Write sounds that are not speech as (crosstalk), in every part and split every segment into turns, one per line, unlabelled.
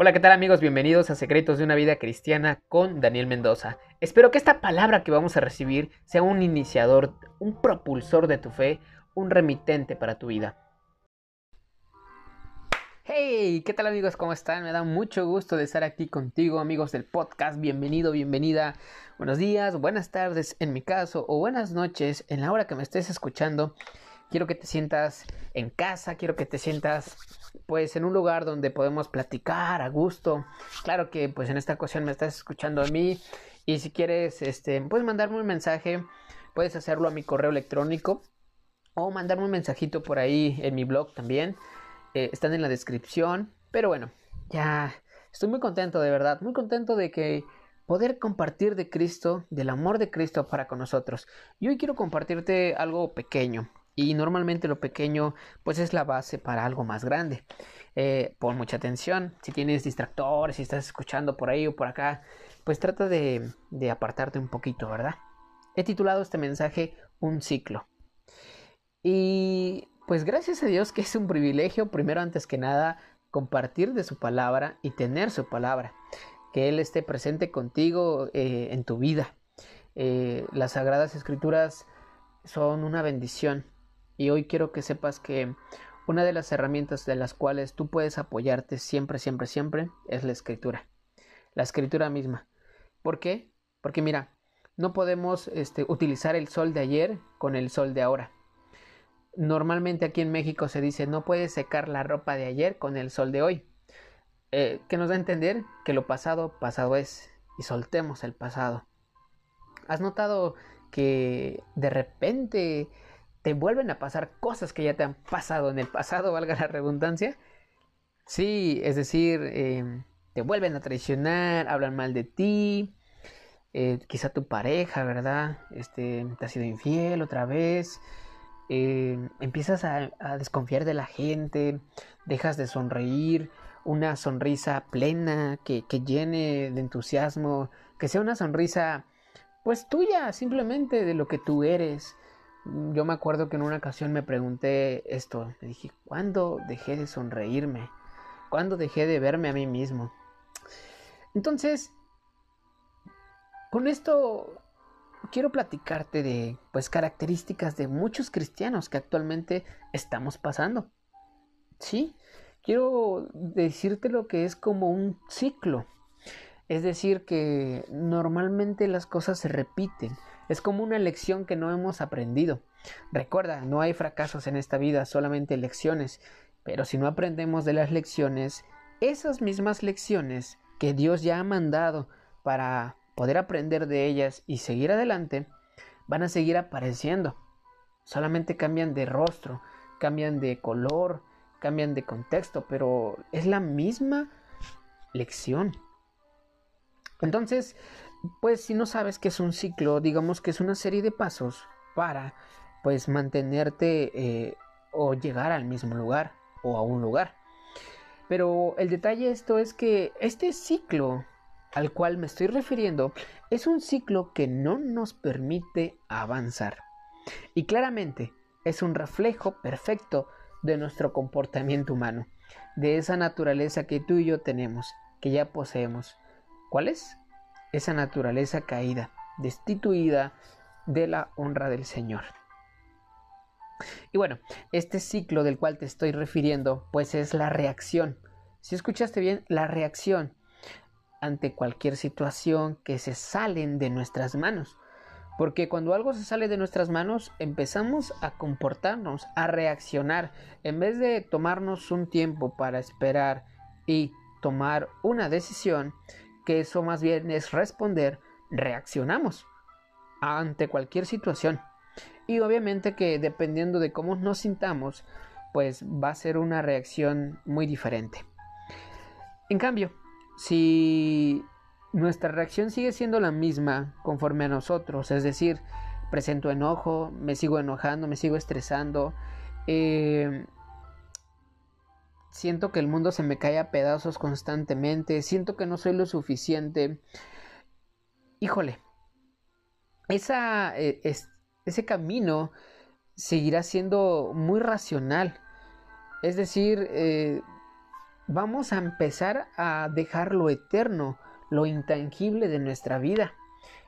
Hola, ¿qué tal amigos? Bienvenidos a Secretos de una Vida Cristiana con Daniel Mendoza. Espero que esta palabra que vamos a recibir sea un iniciador, un propulsor de tu fe, un remitente para tu vida. Hey, ¿qué tal amigos? ¿Cómo están? Me da mucho gusto de estar aquí contigo, amigos del podcast. Bienvenido, bienvenida. Buenos días, buenas tardes en mi caso, o buenas noches en la hora que me estés escuchando. Quiero que te sientas en casa, quiero que te sientas pues en un lugar donde podemos platicar a gusto. Claro que pues en esta ocasión me estás escuchando a mí y si quieres este puedes mandarme un mensaje, puedes hacerlo a mi correo electrónico o mandarme un mensajito por ahí en mi blog también. Eh, están en la descripción, pero bueno, ya estoy muy contento de verdad, muy contento de que poder compartir de Cristo, del amor de Cristo para con nosotros. Y hoy quiero compartirte algo pequeño, y normalmente lo pequeño pues es la base para algo más grande. Eh, pon mucha atención, si tienes distractores, si estás escuchando por ahí o por acá, pues trata de, de apartarte un poquito, ¿verdad? He titulado este mensaje Un ciclo. Y pues gracias a Dios que es un privilegio, primero antes que nada, compartir de su palabra y tener su palabra. Que Él esté presente contigo eh, en tu vida. Eh, las sagradas escrituras son una bendición y hoy quiero que sepas que una de las herramientas de las cuales tú puedes apoyarte siempre, siempre, siempre es la escritura. La escritura misma. ¿Por qué? Porque mira, no podemos este, utilizar el sol de ayer con el sol de ahora. Normalmente aquí en México se dice no puedes secar la ropa de ayer con el sol de hoy. Eh, que nos da a entender que lo pasado, pasado es. Y soltemos el pasado. ¿Has notado que de repente te vuelven a pasar cosas que ya te han pasado en el pasado, (laughs) valga la redundancia. Sí, es decir, em, te vuelven a traicionar, hablan mal de ti, eh, quizá tu pareja, ¿verdad? Este, te ha sido infiel otra vez, em, empiezas a, desconfiar de la gente, dejas de sonreír, una sonrisa plena que, que llene de entusiasmo, que sea una sonrisa pues tuya, simplemente de lo que tú eres yo me acuerdo que en una ocasión me pregunté esto, me dije, ¿cuándo dejé de sonreírme? ¿Cuándo dejé de verme a mí mismo? Entonces, con esto quiero platicarte de pues características de muchos cristianos que actualmente estamos pasando. Sí, quiero decirte lo que es como un ciclo. Es decir, que normalmente las cosas se repiten. Es como una lección que no hemos aprendido. Recuerda, no hay fracasos en esta vida, solamente lecciones. Pero si no aprendemos de las lecciones, esas mismas lecciones que Dios ya ha mandado para poder aprender de ellas y seguir adelante, van a seguir apareciendo. Solamente cambian de rostro, cambian de color, cambian de contexto, pero es la misma lección. Entonces, pues si no sabes que es un ciclo, digamos que es una serie de pasos para pues mantenerte eh, o llegar al mismo lugar o a un lugar. Pero el detalle esto es que este ciclo al cual me estoy refiriendo es un ciclo que no nos permite avanzar. Y claramente es un reflejo perfecto de nuestro comportamiento humano, de esa naturaleza que tú y yo tenemos, que ya poseemos. ¿Cuál es? Esa naturaleza caída, destituida de la honra del Señor. Y bueno, este ciclo del cual te estoy refiriendo, pues es la reacción. Si escuchaste bien, la reacción ante cualquier situación que se salen de nuestras manos. Porque cuando algo se sale de nuestras manos, empezamos a comportarnos, a reaccionar. En vez de tomarnos un tiempo para esperar y tomar una decisión, que eso más bien es responder, reaccionamos ante cualquier situación. Y obviamente que dependiendo de cómo nos sintamos, pues va a ser una reacción muy diferente. En cambio, si nuestra reacción sigue siendo la misma conforme a nosotros, es decir, presento enojo, me sigo enojando, me sigo estresando, eh, siento que el mundo se me cae a pedazos constantemente, siento que no soy lo suficiente. Híjole, eh, ese camino seguirá siendo muy racional. Es decir, eh, vamos a empezar a dejar lo eterno, lo intangible de nuestra vida.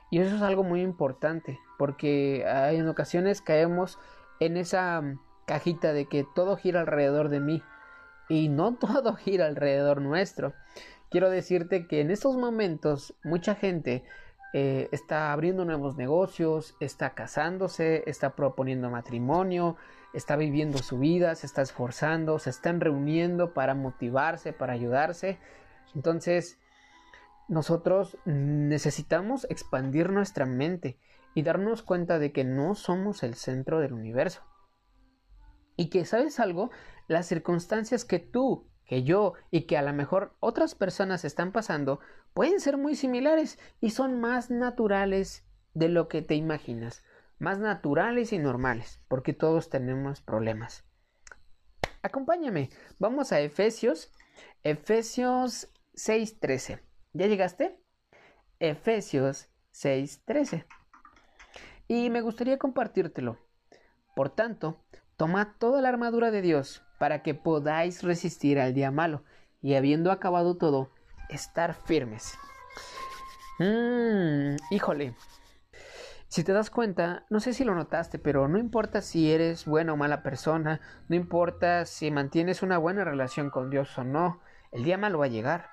Y eso es algo muy importante, porque en ocasiones caemos en esa cajita de que todo gira alrededor de mí y no (laughs) todo gira alrededor nuestro. Quiero decirte que en estos momentos mucha gente eh, está abriendo nuevos negocios, está casándose, está proponiendo matrimonio, está viviendo su vida, se está esforzando, se están reuniendo para motivarse, para ayudarse. Entonces, nosotros necesitamos expandir nuestra mente y darnos cuenta de que no somos el centro del universo. Y que, ¿sabes algo? Las circunstancias que tú, que yo y que a lo mejor otras personas están pasando pueden ser muy similares y son más naturales de lo que te imaginas más naturales y normales, porque todos tenemos problemas. Acompáñame, vamos a Efesios, Efesios 6:13. ¿Ya llegaste? Efesios 6:13. Y me gustaría compartírtelo. Por tanto, tomad toda la armadura de Dios para que podáis resistir al día malo y habiendo acabado todo, estar firmes. Mmm, híjole, si te das cuenta, no sé si lo notaste, pero no importa si eres buena o mala persona, no importa si mantienes una buena relación con Dios o no, el día malo va a llegar.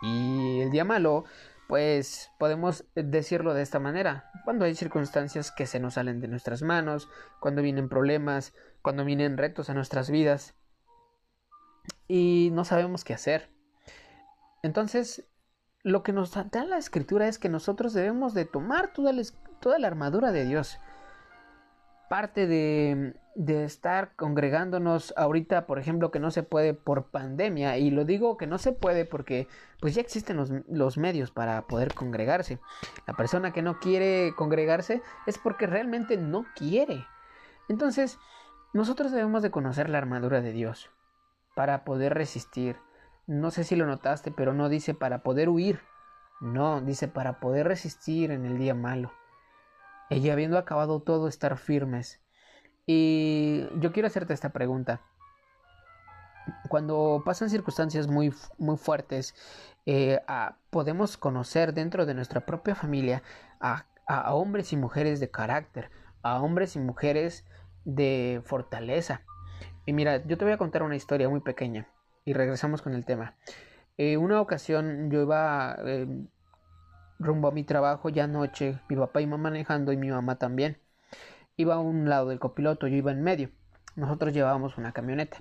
Y el día malo, pues podemos decirlo de esta manera, cuando hay circunstancias que se nos salen de nuestras manos, cuando vienen problemas, cuando vienen retos a nuestras vidas y no sabemos qué hacer. Entonces, lo que nos da la escritura es que nosotros debemos de tomar toda la, toda la armadura de Dios. Parte de, de, estar congregándonos ahorita, por ejemplo, que no se puede por pandemia, y lo digo que no se puede porque pues ya existen los, los medios para poder congregarse. La persona que no quiere congregarse es porque realmente no quiere. Entonces, nosotros debemos de conocer la armadura de Dios para poder resistir. No sé si lo notaste, pero no dice para poder huir. No, dice para poder resistir en el día malo y habiendo acabado todo estar firmes. Y yo quiero hacerte esta pregunta. Cuando pasan circunstancias muy, muy fuertes, eh, podemos conocer dentro de nuestra propia familia a, a hombres y mujeres de carácter, a hombres y mujeres de fortaleza. Y mira, yo te voy a contar una historia muy pequeña y regresamos con el tema. Eh, una ocasión yo iba eh, rumbo a mi trabajo ya anoche, mi papá iba manejando y mi mamá también. Iba a un lado del copiloto, yo iba en medio. Nosotros llevábamos una camioneta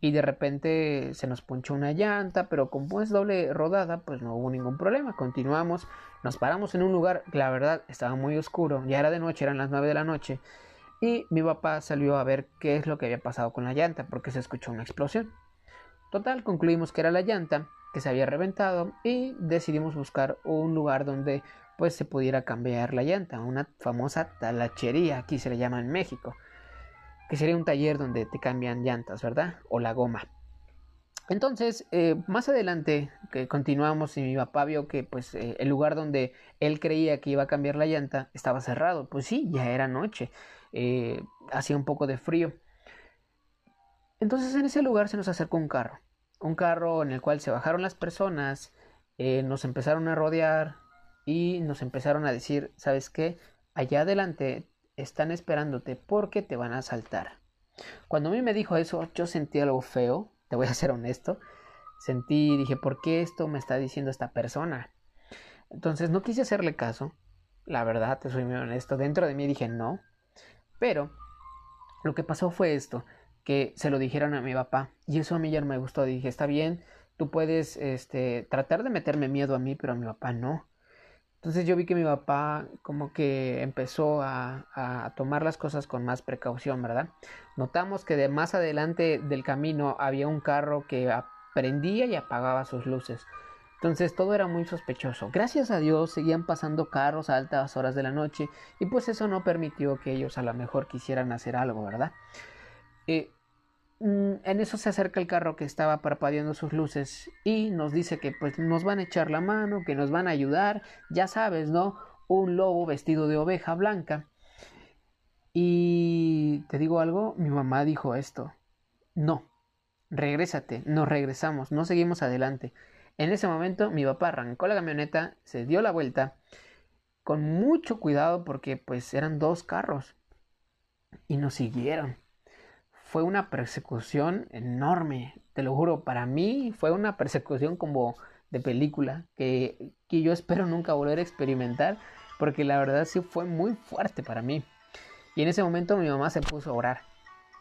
y de repente se nos ponchó una llanta, pero como es doble rodada, pues no hubo ningún problema. Continuamos, nos paramos en un lugar la verdad estaba muy oscuro, ya era de noche, eran las 9 de la noche, y mi papá salió a ver qué es lo que había pasado con la llanta, porque se escuchó una explosión. Total, concluimos que era la llanta que se había reventado y decidimos buscar un lugar donde pues se pudiera cambiar la llanta, una famosa talachería, aquí se le llama en México, que sería un taller donde te cambian llantas, ¿verdad? O la goma. Entonces, eh, más adelante continuamos y mi papá vio que pues eh, el lugar donde él creía que iba a cambiar la llanta estaba cerrado. Pues sí, ya era noche, eh, hacía un poco de frío. Entonces en ese lugar se nos acercó un carro un carro en el cual se bajaron las personas, eh, nos empezaron a rodear y nos empezaron a decir, ¿sabes qué? Allá adelante están esperándote porque te van a asaltar. Cuando a mí me dijo eso, yo sentí algo feo, te voy a ser honesto. Sentí, dije, ¿por qué esto me está diciendo esta persona? Entonces no quise hacerle caso, la verdad, te soy muy honesto. Dentro de mí dije no, pero lo que pasó fue esto que se lo dijeron a mi papá. Y eso a mí ya no me gustó. Dije, está bien, tú puedes este, tratar de meterme miedo a mí, pero a mi papá no. Entonces yo vi que mi papá como que empezó a, a, tomar las cosas con más precaución, ¿verdad? Notamos que de más adelante del camino había un carro que prendía y apagaba sus luces. Entonces todo era muy sospechoso. Gracias a Dios seguían pasando carros a altas horas de la noche y pues eso no permitió que ellos a lo mejor quisieran hacer algo, ¿verdad? Eh, en eso se acerca el carro que estaba parpadeando sus luces y nos dice que pues nos van a echar la mano, que nos van a ayudar, ya sabes, ¿no? Un lobo vestido de oveja blanca. Y te digo algo, mi mamá dijo esto. No, regrésate, nos regresamos, no seguimos adelante. En ese momento mi papá arrancó la camioneta, se dio la vuelta, con mucho cuidado porque pues eran dos carros y nos siguieron. Fue una persecución enorme, te lo juro, para mí fue una persecución como de película que, que yo espero nunca volver a experimentar porque la verdad sí fue muy fuerte para mí. Y en ese momento mi mamá se puso a orar.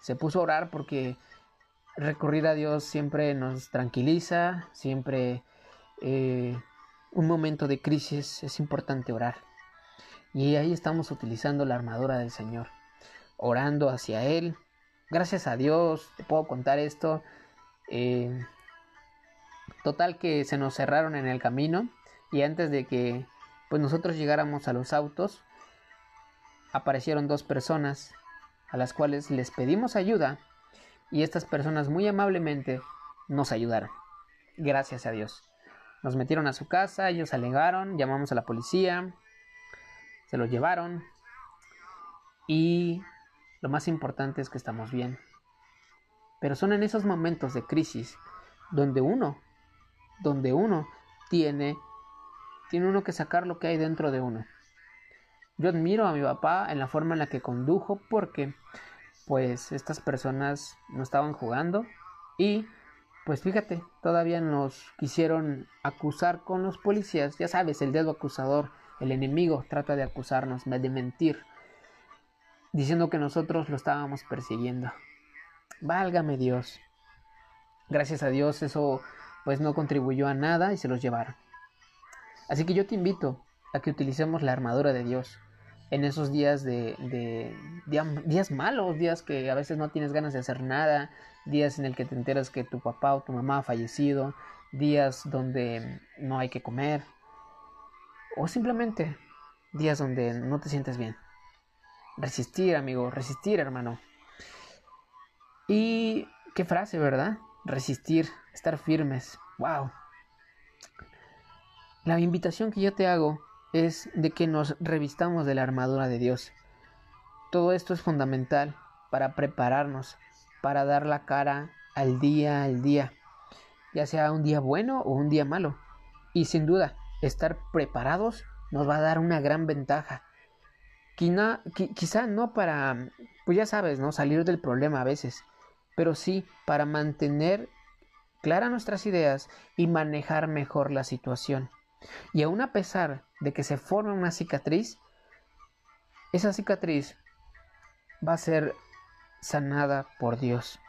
Se puso a orar porque recurrir a Dios siempre nos tranquiliza, siempre eh, un momento de crisis es importante orar. Y ahí estamos utilizando la armadura del Señor, orando hacia Él. Gracias a Dios, te puedo contar esto. Eh, total que se nos cerraron en el camino y antes de que pues nosotros llegáramos a los autos, aparecieron dos personas a las cuales les pedimos ayuda y estas personas muy amablemente nos ayudaron. Gracias a Dios. Nos metieron a su casa, ellos alegaron, llamamos a la policía, se los llevaron y lo más importante es que estamos bien. Pero son en esos momentos de crisis donde uno, donde uno tiene, tiene uno que sacar lo que hay dentro de uno. Yo admiro a mi papá en la forma en la que condujo porque pues estas personas no estaban jugando y pues fíjate, todavía nos quisieron acusar con los policías, ya sabes, el dedo acusador, el enemigo trata de acusarnos, de mentir, diciendo que nosotros lo estábamos persiguiendo. Válgame Dios. Gracias a Dios eso pues no contribuyó a nada y se los llevaron. Así que yo te invito a que utilicemos la armadura de Dios en esos días de, días malos, días que a veces no tienes ganas de hacer nada, días en el que te enteras que tu papá o tu mamá ha fallecido, días donde no hay que comer, o simplemente días donde no te sientes bien. Resistir, amigo, resistir, hermano. Y qué frase, ¿verdad? Resistir, estar firmes. Wow. La invitación que yo te hago es de que nos revistamos de la armadura de Dios. Todo esto es fundamental para prepararnos, para dar la cara al día al día, ya sea un día bueno o un día malo. Y sin duda, estar preparados nos va a dar una gran ventaja. Quizá, no para, pues ya sabes, ¿no? Salir del problema a veces, pero sí para mantener claras nuestras ideas y manejar mejor la situación. Y aún a pesar de que se forme una cicatriz, esa cicatriz va a ser sanada por Dios.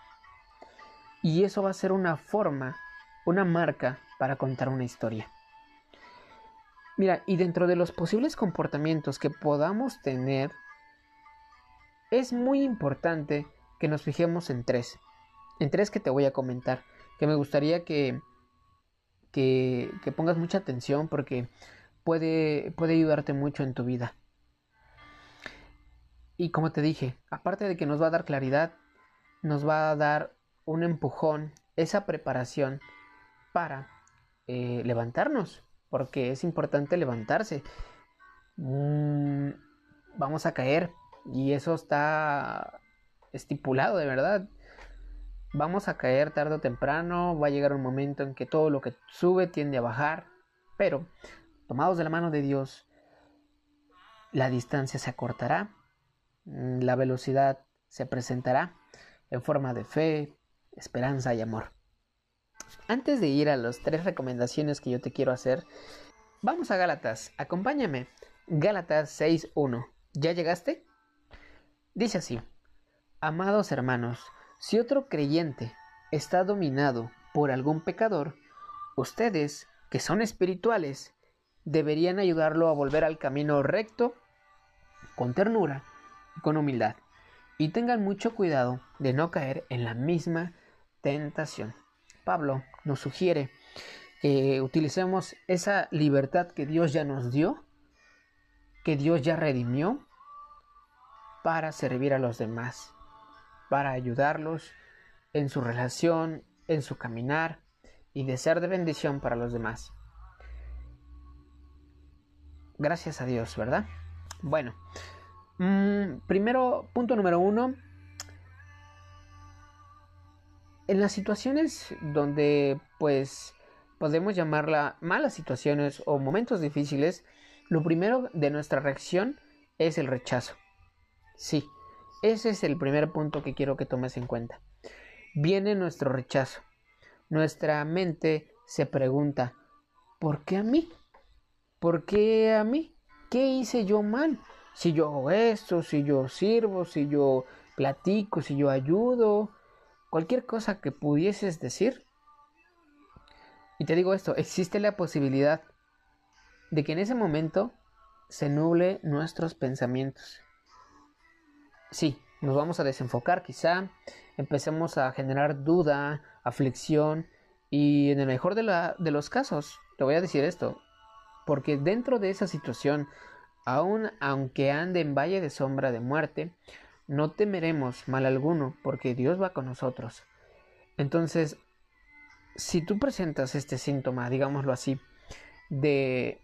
Y eso va a ser una forma, una marca para contar una historia. Mira, y dentro de los posibles comportamientos que podamos tener, es muy importante que nos fijemos en tres. En tres que te voy a comentar, que me gustaría que que, pongas mucha atención porque puede, puede ayudarte mucho en tu vida. Y como te dije, aparte de que nos va a dar claridad, nos va a dar un empujón, esa preparación para eh, levantarnos, porque es importante levantarse. Mm, vamos a caer y eso está estipulado de verdad vamos a caer tarde o temprano, va a llegar un momento en que todo lo que sube tiende a bajar, pero tomados de la mano de Dios, la distancia se acortará, mm, la velocidad se presentará en forma de fe, esperanza y amor. Antes de ir a las tres recomendaciones que yo te quiero hacer, vamos a Gálatas, acompáñame. Gálatas 6.1. ¿Ya llegaste? Dice así, amados hermanos, si otro creyente está dominado por algún pecador, ustedes, que son espirituales, deberían ayudarlo a volver al camino recto con ternura y con humildad. Y tengan mucho cuidado de no caer en la misma tentación. Pablo nos sugiere que utilicemos esa libertad que Dios ya nos dio, que Dios ya redimió, para servir a los demás para ayudarlos en su relación, en su caminar y de ser de bendición para los demás. Gracias a Dios, ¿verdad? Bueno, mm, primero, punto número uno, en las situaciones donde pues podemos llamarla malas situaciones o momentos difíciles, lo primero de nuestra reacción es el rechazo. Sí, ese es el primer punto que quiero que tomes en cuenta. Viene nuestro rechazo. Nuestra mente se pregunta, ¿por qué a mí? ¿Por qué a mí? ¿Qué hice yo mal? Si yo hago esto, si yo sirvo, si yo platico, si yo ayudo, cualquier cosa que pudieses decir. Y te digo esto, existe la posibilidad de que en ese momento se nuble nuestros pensamientos. Sí, nos vamos a desenfocar quizá, empecemos a generar duda, aflicción y en el mejor de, de los casos, te voy a decir esto, porque dentro de esa situación, aun aunque ande en valle de sombra de muerte, no temeremos mal alguno, porque Dios va con nosotros. Entonces, si tú presentas este síntoma, digámoslo así, de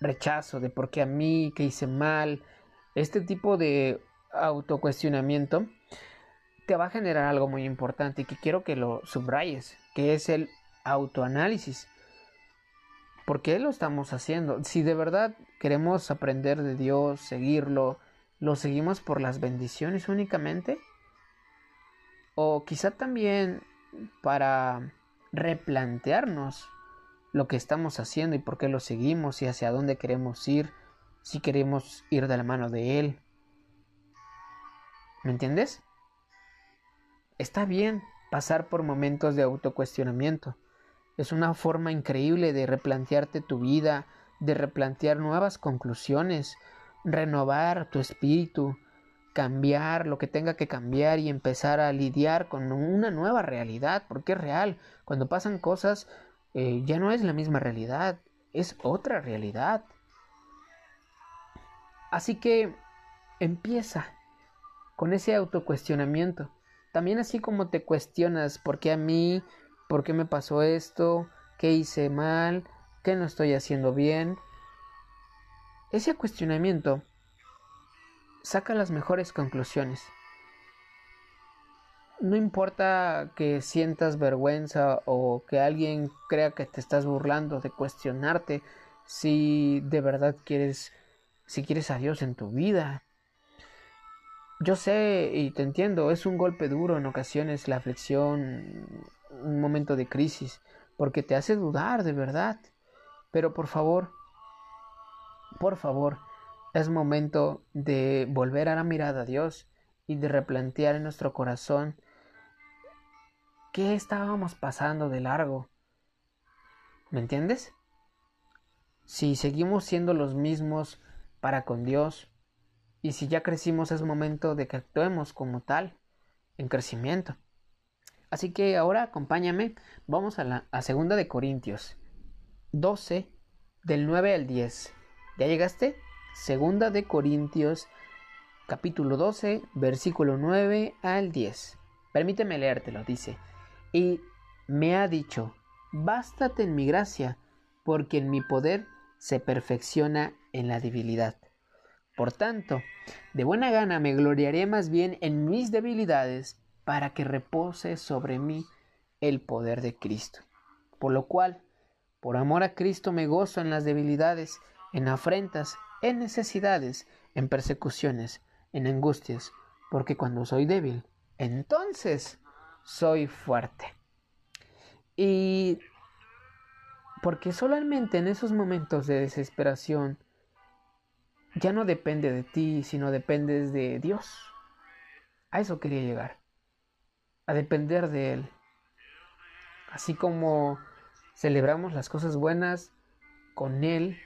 rechazo, de por qué a mí, que hice mal, este tipo de autocuestionamiento, te va a generar algo muy importante y que quiero que lo subrayes, que es el autoanálisis. ¿Por qué lo estamos haciendo? Si de verdad queremos aprender de Dios, seguirlo, ¿lo seguimos por las bendiciones únicamente? O quizá también para replantearnos lo que estamos haciendo y por qué lo seguimos y hacia dónde queremos ir, si queremos ir de la mano de Él. ¿Me entiendes? Está bien pasar por momentos de autocuestionamiento. Es una forma increíble de replantearte tu vida, de replantear nuevas conclusiones, renovar tu espíritu, cambiar lo que tenga que cambiar y empezar a lidiar con una nueva realidad, porque es real. Cuando pasan cosas, eh, ya no es la misma realidad, es otra realidad. Así que empieza con ese autocuestionamiento. También así como te cuestionas por qué a mí, por qué me pasó esto, qué hice mal, qué no estoy haciendo bien, ese cuestionamiento saca las mejores conclusiones. No importa que sientas vergüenza o que alguien crea que te estás burlando de cuestionarte si de verdad quieres si quieres a Dios en tu vida. Yo sé y te entiendo, es un golpe duro en ocasiones la aflicción, un momento de crisis, porque te hace dudar de verdad. Pero por favor, por favor, es momento de volver a la mirada a Dios y de replantear en nuestro corazón qué estábamos pasando de largo. ¿Me entiendes? Si seguimos siendo los mismos para con Dios y si ya crecimos es momento de que actuemos como tal, en crecimiento. Así que ahora acompáñame, vamos a la segunda de Corintios 12 del 9 al 10. ¿Ya llegaste? Segunda de Corintios capítulo 12, versículo 9 al 10. Permíteme leértelo, dice, y me ha dicho, bástate en mi gracia, porque en mi poder se perfecciona en la debilidad. Por tanto, de buena gana me gloriaré más bien en mis debilidades, para que repose sobre mí el poder de Cristo. Por lo cual, por amor a Cristo me gozo en las debilidades, en afrentas, en necesidades, en persecuciones, en angustias, porque cuando soy débil, entonces soy fuerte. Y porque solamente en esos momentos de desesperación ya no depende de ti, sino dependes de Dios. A eso quería llegar, a depender de Él. Así como celebramos las cosas buenas con Él,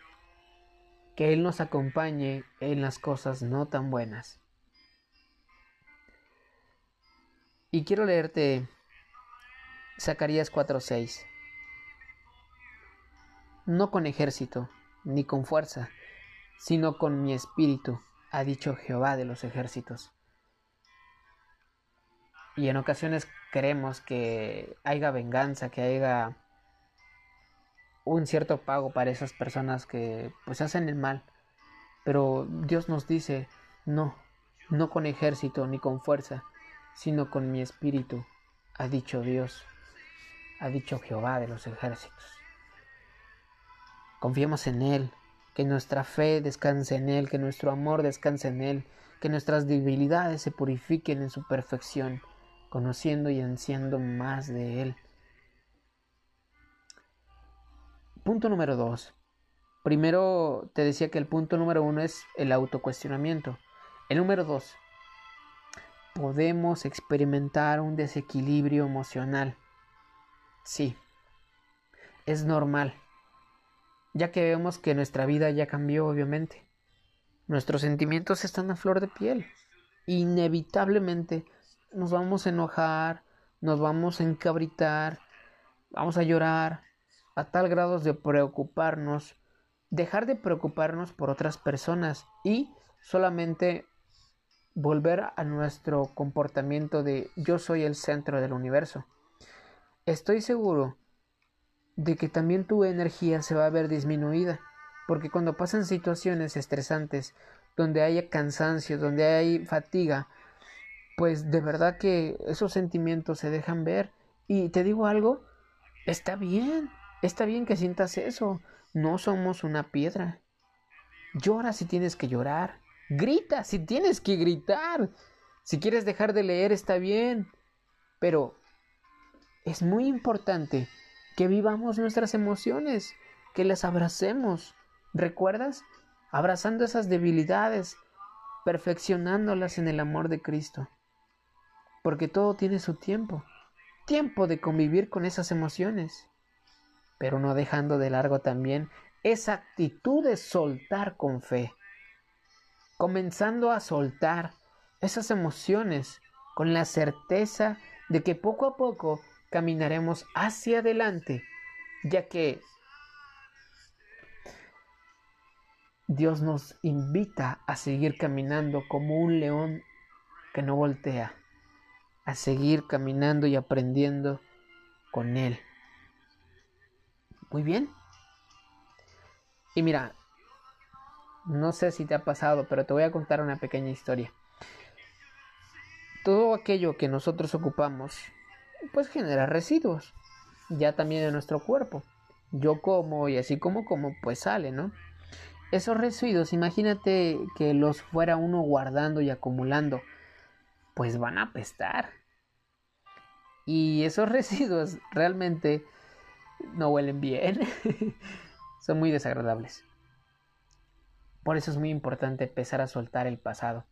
que Él nos acompañe en las cosas no tan buenas. Y quiero leerte Zacarías 4:6. No con ejército, ni con fuerza, sino con mi espíritu, ha dicho Jehová de los ejércitos. Y en ocasiones queremos que haya venganza, que haya un cierto pago para esas personas que pues hacen el mal. Pero Dios nos dice, no, no con ejército ni con fuerza, sino con mi espíritu, ha dicho Dios, ha dicho Jehová de los ejércitos. Confiemos en Él, que nuestra fe descanse en Él, que nuestro amor descanse en Él, que nuestras debilidades se purifiquen en su perfección, conociendo y ansiando más de Él. Punto número dos. Primero te decía que el punto número uno es el autocuestionamiento. El número dos, podemos experimentar un desequilibrio emocional. Sí, es normal, ya que vemos que nuestra vida ya cambió, obviamente. Nuestros sentimientos están a flor de piel. Inevitablemente nos vamos a enojar, nos vamos a encabritar, vamos a llorar, a tal grado de preocuparnos, dejar de preocuparnos por otras personas y solamente volver a nuestro comportamiento de yo soy el centro del universo. Estoy seguro de que también tu energía se va a ver disminuida porque cuando pasan situaciones estresantes, donde haya cansancio, donde hay fatiga, pues de verdad que esos sentimientos se dejan ver. Y te digo algo, está bien, está bien que sientas eso. No somos una piedra. Llora si tienes que llorar. Grita si tienes que gritar. Si quieres dejar de leer está bien. Pero es muy importante que vivamos nuestras emociones, que las abracemos, ¿Recuerdas? Abrazando esas debilidades, perfeccionándolas en el amor de Cristo. Porque todo tiene su tiempo. Tiempo de convivir con esas emociones. Pero no dejando de largo también esa actitud de soltar con fe. Comenzando a soltar esas emociones con la certeza de que poco a poco caminaremos hacia adelante, ya que Dios nos invita a seguir caminando como un león que no voltea, a seguir caminando y aprendiendo con Él. Muy bien. Y mira, no sé si te ha pasado, pero te voy a contar una pequeña historia. Todo aquello que nosotros ocupamos, pues genera residuos, ya también en nuestro cuerpo. Yo como y así como como, pues sale, ¿no? Esos residuos, imagínate que los fuera uno guardando y acumulando, pues van a apestar. Y esos (laughs) residuos realmente no huelen bien, (laughs) son muy desagradables. Por eso es muy importante empezar a soltar el pasado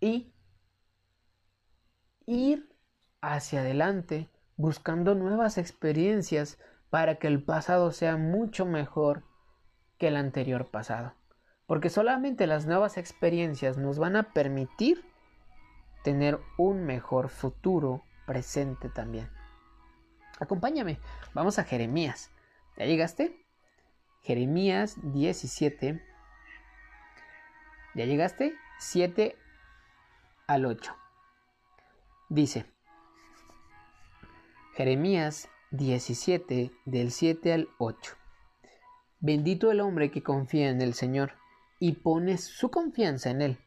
y ir hacia adelante buscando nuevas experiencias para que el pasado sea mucho mejor que el anterior pasado. Porque solamente las nuevas experiencias nos van a permitir tener un mejor futuro presente también. Acompáñame, vamos a Jeremías. ¿Ya llegaste? Jeremías 17. ¿Ya llegaste? 7 al 8. Dice, Jeremías 17 del 7 al 8. Bendito el hombre que confía en el Señor y pone su confianza en Él.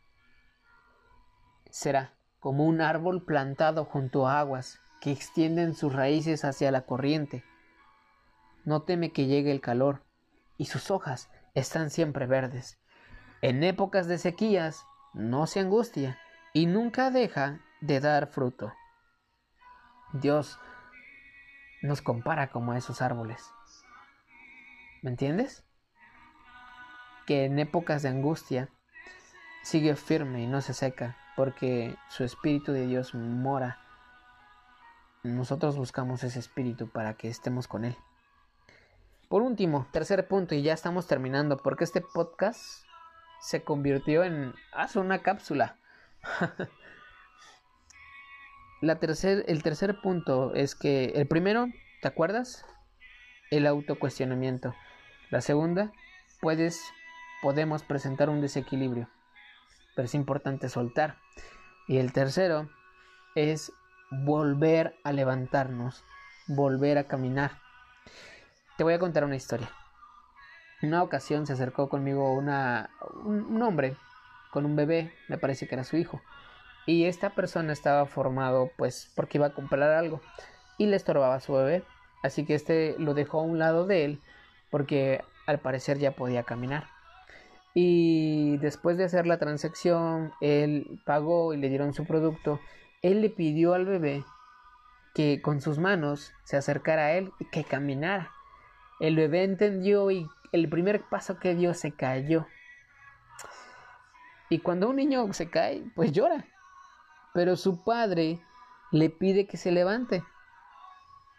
Será como un árbol plantado junto a aguas que extienden sus raíces hacia la corriente. No teme que llegue el calor y sus hojas están siempre verdes. En épocas de sequías no se angustia y nunca deja de dar fruto. Dios nos compara como a esos árboles. ¿Me entiendes? Que en épocas de angustia sigue firme y no se seca, porque su Espíritu de Dios mora. Nosotros buscamos ese Espíritu para que estemos con Él. Por último, tercer punto, y ya estamos terminando, porque este podcast se convirtió en hace una cápsula. (laughs) La tercer, el tercer punto es que el primero, ¿te acuerdas? El autocuestionamiento. La segunda, puedes, podemos presentar un desequilibrio, pero es importante soltar. Y el tercero es volver a levantarnos, volver a caminar. Te voy a contar una historia. Una ocasión se acercó conmigo un, hombre con un bebé, me parece que era su hijo, Y esta persona estaba formado pues porque iba a comprar algo y le estorbaba a su bebé. Así que este lo dejó a un lado de él porque al parecer ya podía caminar. Y después de hacer la transacción, él pagó y le dieron su producto. Él le pidió al bebé que con sus manos se acercara a él y que caminara. El bebé entendió y el primer paso que dio se cayó. Y cuando un niño se cae, pues llora. Pero su padre le pide que se levante.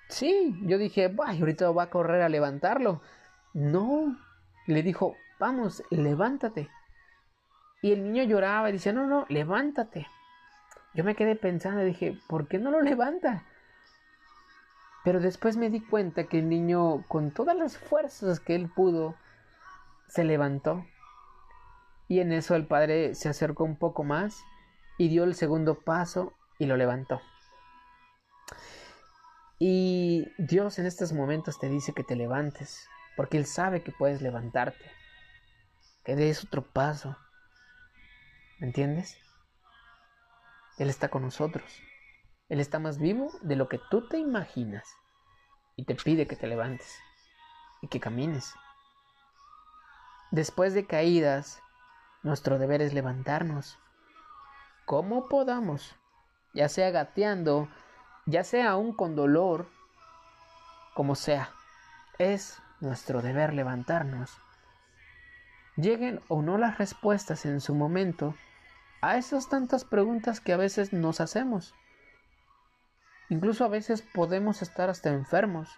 Sí, yo dije, ahorita va a correr a levantarlo. No, le dijo, vamos, levántate. Y el niño lloraba y decía, no, no, levántate. Yo me quedé pensando y dije, ¿por qué no lo levanta? Pero después me di cuenta que el niño, con todas las fuerzas que él pudo, se levantó. Y en eso el padre se acercó un poco más y dio el segundo paso y lo levantó. Y Dios en estos momentos te dice que te levantes, porque Él sabe que puedes levantarte, que des otro paso. ¿Me entiendes? Él está con nosotros. Él está más vivo de lo que tú te imaginas y te pide que te levantes y que camines. Después de caídas, nuestro deber es levantarnos como podamos, ya sea gateando, ya sea aún con dolor, como sea. Es nuestro deber levantarnos. Lleguen o no las respuestas en su momento a esas tantas preguntas que a veces nos hacemos. Incluso a veces podemos estar hasta enfermos,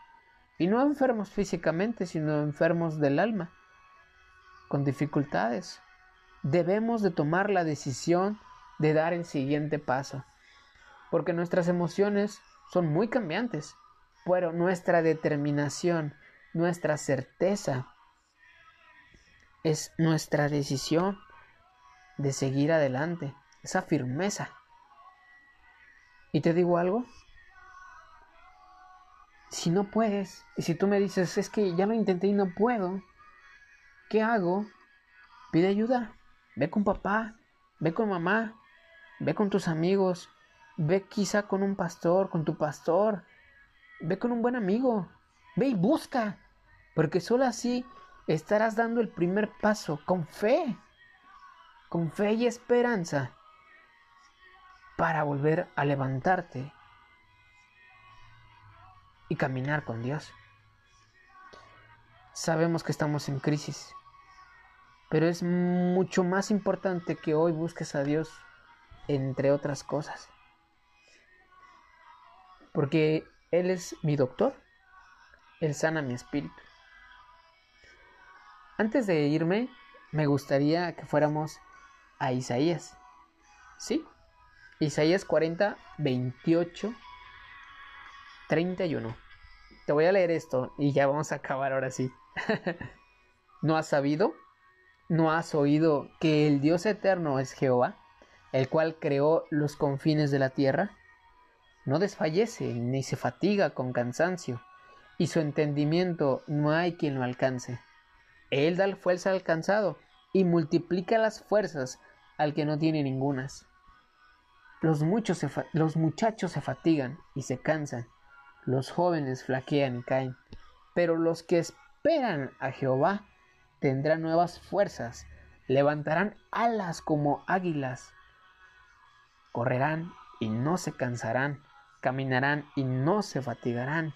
y no enfermos físicamente, sino enfermos del alma, con dificultades. Debemos de tomar la decisión de dar el siguiente paso. Porque nuestras emociones son muy cambiantes, pero nuestra determinación, nuestra certeza, es nuestra decisión de seguir adelante, esa firmeza. Y te digo algo, si no puedes, y si tú me dices, es que ya lo intenté y no puedo, ¿qué hago? Pide ayuda, ve con papá, ve con mamá, Ve con tus amigos, ve quizá con un pastor, con tu pastor, ve con un buen amigo, ve y busca, porque solo así estarás dando el primer paso con fe, con fe y esperanza para volver a levantarte y caminar con Dios. Sabemos que estamos en crisis, pero es mucho más importante que hoy busques a Dios entre otras cosas. Porque Él es mi doctor, Él sana mi espíritu. Antes de irme, me gustaría que fuéramos a Isaías. ¿Sí? Isaías 40, 28, 31. Te voy a leer esto y ya vamos a acabar ahora sí. (laughs) ¿No has sabido? ¿No has oído que el Dios eterno es Jehová? el cual creó los confines de la tierra, no desfallece ni se fatiga con cansancio, y su entendimiento no hay quien lo alcance. Él da fuerza al cansado y multiplica las fuerzas al que no tiene ningunas. Los, muchos los muchachos se fatigan y se cansan, los jóvenes flaquean y caen, pero los que esperan a Jehová tendrán nuevas fuerzas, levantarán alas como águilas. Correrán y no se cansarán, caminarán y no se fatigarán.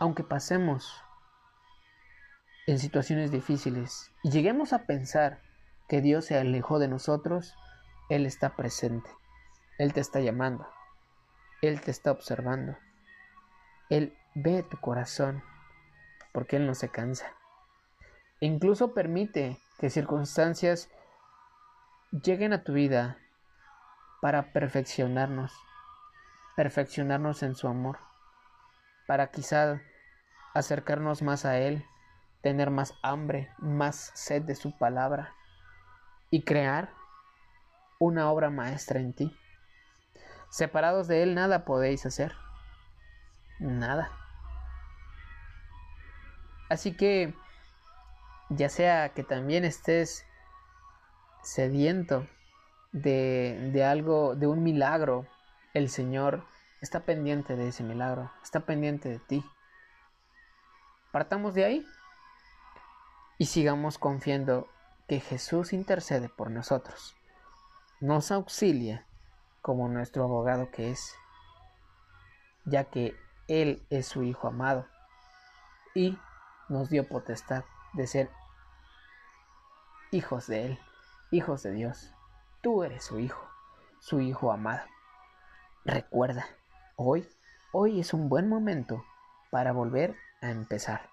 Aunque pasemos en situaciones difíciles y lleguemos a pensar que Dios se alejó de nosotros, Él está presente, Él te está llamando, Él te está observando, Él ve tu corazón, porque Él no se cansa. Incluso permite que circunstancias lleguen a tu vida para perfeccionarnos, perfeccionarnos en su amor, para quizá acercarnos más a Él, tener más hambre, más sed de su palabra y crear una obra maestra en ti. Separados de Él nada podéis hacer, nada. Así que, ya sea que también estés sediento de, de algo, de un milagro, el Señor está pendiente de ese milagro, está pendiente de ti. Partamos de ahí y sigamos confiando que Jesús intercede por nosotros, nos auxilia como nuestro abogado que es, ya que Él es su Hijo amado y nos dio potestad de ser hijos de Él, hijos de Dios. Tú eres su Hijo, su Hijo amado. Recuerda, hoy, hoy es un buen momento para volver a empezar.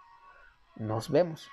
Nos vemos.